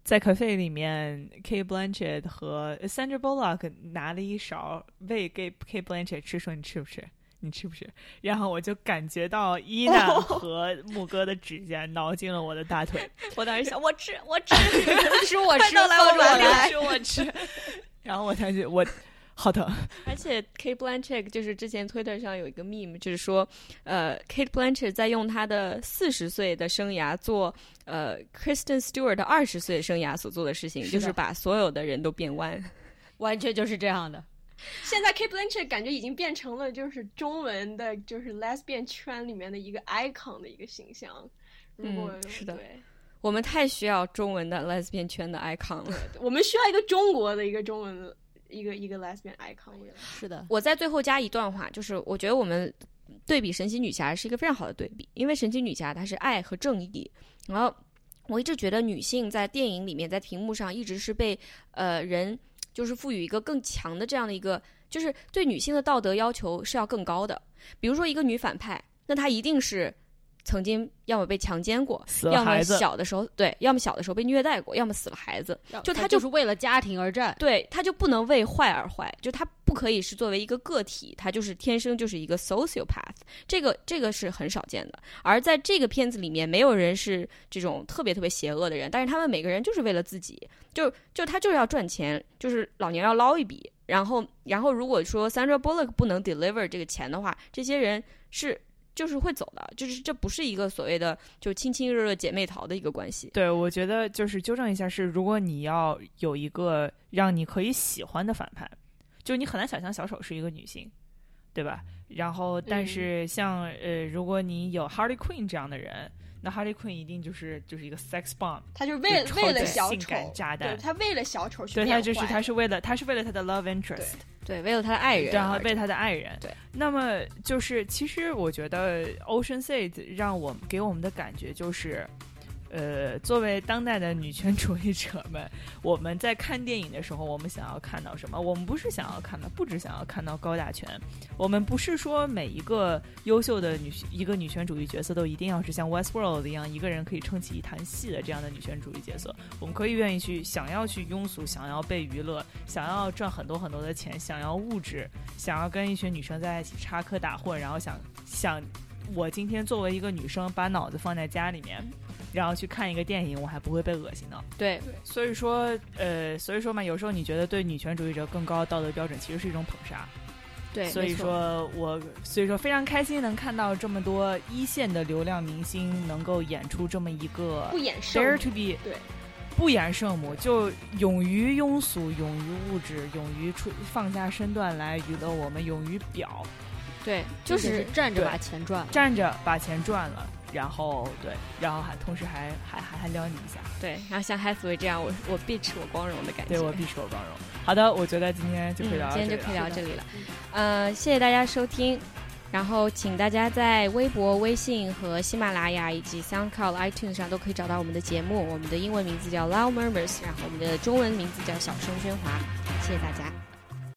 Speaker 1: 在 cafe 里面，K Blanchett 和 Sandra Bullock 拿了一勺喂给 K Blanchett 吃，说你吃不吃？你吃不吃？然后我就感觉到伊娜和木哥的指甲挠进了我的大腿，
Speaker 2: 我当时想，我吃，我吃，
Speaker 3: 是我
Speaker 2: 快到来我碗里来
Speaker 1: 吃我吃，然后我才觉我好的。
Speaker 2: 而且 Kate Blanchett 就是之前 Twitter 上有一个 meme，就是说，呃，Kate Blanchett 在用她的四十岁的生涯做呃 Kristen Stewart 的二十岁生涯所做的事情，
Speaker 3: 是的
Speaker 2: 就是把所有的人都变弯。
Speaker 3: 完全就是这样的。
Speaker 4: 现在 Kate Blanchett 感觉已经变成了就是中文的，就是 lesbian 圈里面的一个 icon 的一个形象。如果、
Speaker 2: 嗯是的，我们太需要中文的 lesbian 圈的 icon 了。
Speaker 4: 我们需要一个中国的一个中文的一个一个 lesbian icon。
Speaker 3: 是的，
Speaker 2: 我在最后加一段话，就是我觉得我们对比神奇女侠是一个非常好的对比，因为神奇女侠她是爱和正义，然后我一直觉得女性在电影里面在屏幕上一直是被呃人就是赋予一个更强的这样的一个，就是对女性的道德要求是要更高的。比如说一个女反派，那她一定是曾经要么被强奸过，要么
Speaker 1: 死了孩子，
Speaker 2: 小的时候对，要么小的时候被虐待过，要么死了孩子，就
Speaker 3: 他
Speaker 2: 他就
Speaker 3: 就是为了家庭而战。
Speaker 2: 对，他就不能为坏而坏，就他不可以是作为一个个体，他就是天生就是一个 sociopath，这个这个是很少见的。而在这个片子里面，没有人是这种特别特别邪恶的人，但是他们每个人就是为了自己，就就他就是要赚钱，就是老娘要捞一笔。然后然后如果说 Sandra Bullock 不能 deliver 这个钱的话，这些人是就是会走的，就是这不是一个所谓的就亲亲热热姐妹淘的一个关系。
Speaker 1: 对，我觉得就是纠正一下，是如果你要有一个让你可以喜欢的反派，就你很难想象小丑是一个女性，对吧？然后，但是像呃，如果你有 Harley Quinn 这样的人，那 Harley Quinn 一定就是就是一个 sex bomb，
Speaker 4: 他就是为了为了小
Speaker 1: 性
Speaker 4: 丑
Speaker 1: 感炸弹
Speaker 4: 对，他为了小丑去
Speaker 1: 对他就是他是为了他是为了他的 love interest，
Speaker 2: 对，为了他的爱人
Speaker 1: 然后为他的爱人。
Speaker 2: 对，
Speaker 1: 那么就是其实我觉得 Ocean Eight 让我给我们的感觉就是。呃，作为当代的女权主义者们，我们在看电影的时候，我们想要看到什么？我们不是想要看到，不只想要看到高大全。我们不是说每一个优秀的女一个女权主义角色都一定要是像 Westworld 一样，一个人可以撑起一坛戏的这样的女权主义角色。我们可以愿意去想要去庸俗，想要被娱乐，想要赚很多很多的钱，想要物质，想要跟一群女生在一起插科打诨，然后想想我今天作为一个女生，把脑子放在家里面。然后去看一个电影，我还不会被恶心到。
Speaker 2: 对，
Speaker 1: 所以说，呃，所以说嘛，有时候你觉得对女权主义者更高的道德标准，其实是一种捧杀。
Speaker 2: 对，
Speaker 1: 所以说我，所以说非常开心能看到这么多一线的流量明星能够演出这么一个
Speaker 4: 不演圣
Speaker 1: dare to be
Speaker 4: 对，
Speaker 1: 不演圣母，就勇于庸俗，勇于物质，勇于出放下身段来娱乐我们，勇于表。
Speaker 2: 对，就是
Speaker 3: 站着把钱赚，
Speaker 1: 站着把钱赚了。然后对，然后还同时还还还还撩你一下，
Speaker 2: 对，然后像 Hathaway 这样，我我必吃我光荣的感觉，
Speaker 1: 对我必吃我光荣。好的，我觉得今天就可以聊，
Speaker 2: 今天就可以聊这里了。呃，谢谢大家收听，然后请大家在微博、微信和喜马拉雅以及 SoundCloud、iTunes 上都可以找到我们的节目。我们的英文名字叫 Loud Murmurs，然后我们的中文名字叫小声喧哗。谢谢大家。